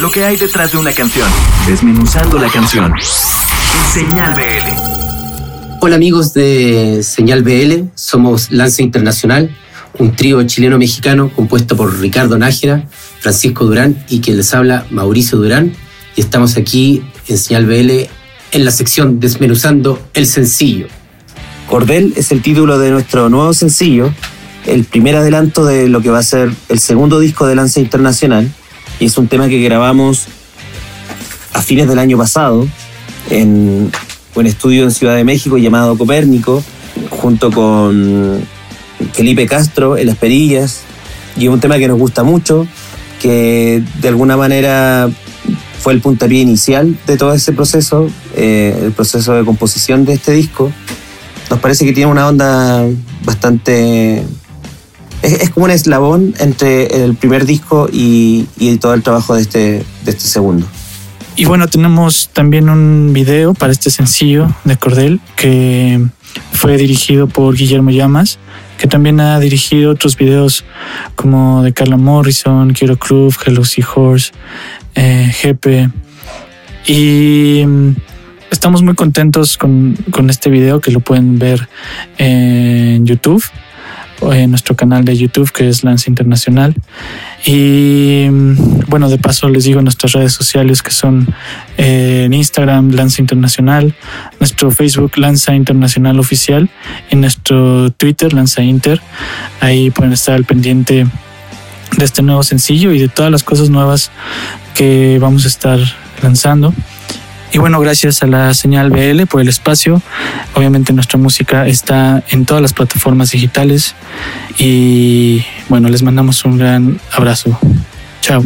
lo que hay detrás de una canción, desmenuzando la canción. Señal BL. Hola amigos de Señal BL, somos Lance Internacional, un trío chileno-mexicano compuesto por Ricardo Nájera, Francisco Durán y quien les habla Mauricio Durán. Y estamos aquí en Señal BL en la sección Desmenuzando el sencillo. Cordel es el título de nuestro nuevo sencillo, el primer adelanto de lo que va a ser el segundo disco de Lance Internacional es un tema que grabamos a fines del año pasado en un estudio en Ciudad de México llamado Copérnico, junto con Felipe Castro en Las Perillas. Y es un tema que nos gusta mucho, que de alguna manera fue el puntapié inicial de todo ese proceso, eh, el proceso de composición de este disco. Nos parece que tiene una onda bastante es, como un eslabón entre el primer disco y, todo el trabajo de este, de este segundo. Y bueno, tenemos también un video para este sencillo de Cordel que fue dirigido por Guillermo Llamas, que también ha dirigido otros videos como de Carla Morrison, Kiro Club, Hello Horse, eh, Jepe. Y mm, estamos muy contentos con, con este video que lo pueden ver en YouTube en nuestro canal de YouTube que es Lance Internacional. Y bueno, de paso les digo nuestras redes sociales que son eh, Instagram Lance Internacional, nuestro Facebook Lanza Internacional Oficial y nuestro Twitter Lanza Inter. Ahí pueden estar al pendiente de este nuevo sencillo y de todas las cosas nuevas que vamos a estar lanzando. Y bueno, gracias a la señal BL por el espacio. Obviamente nuestra música está en todas las plataformas digitales. Y bueno, les mandamos un gran abrazo. Chao.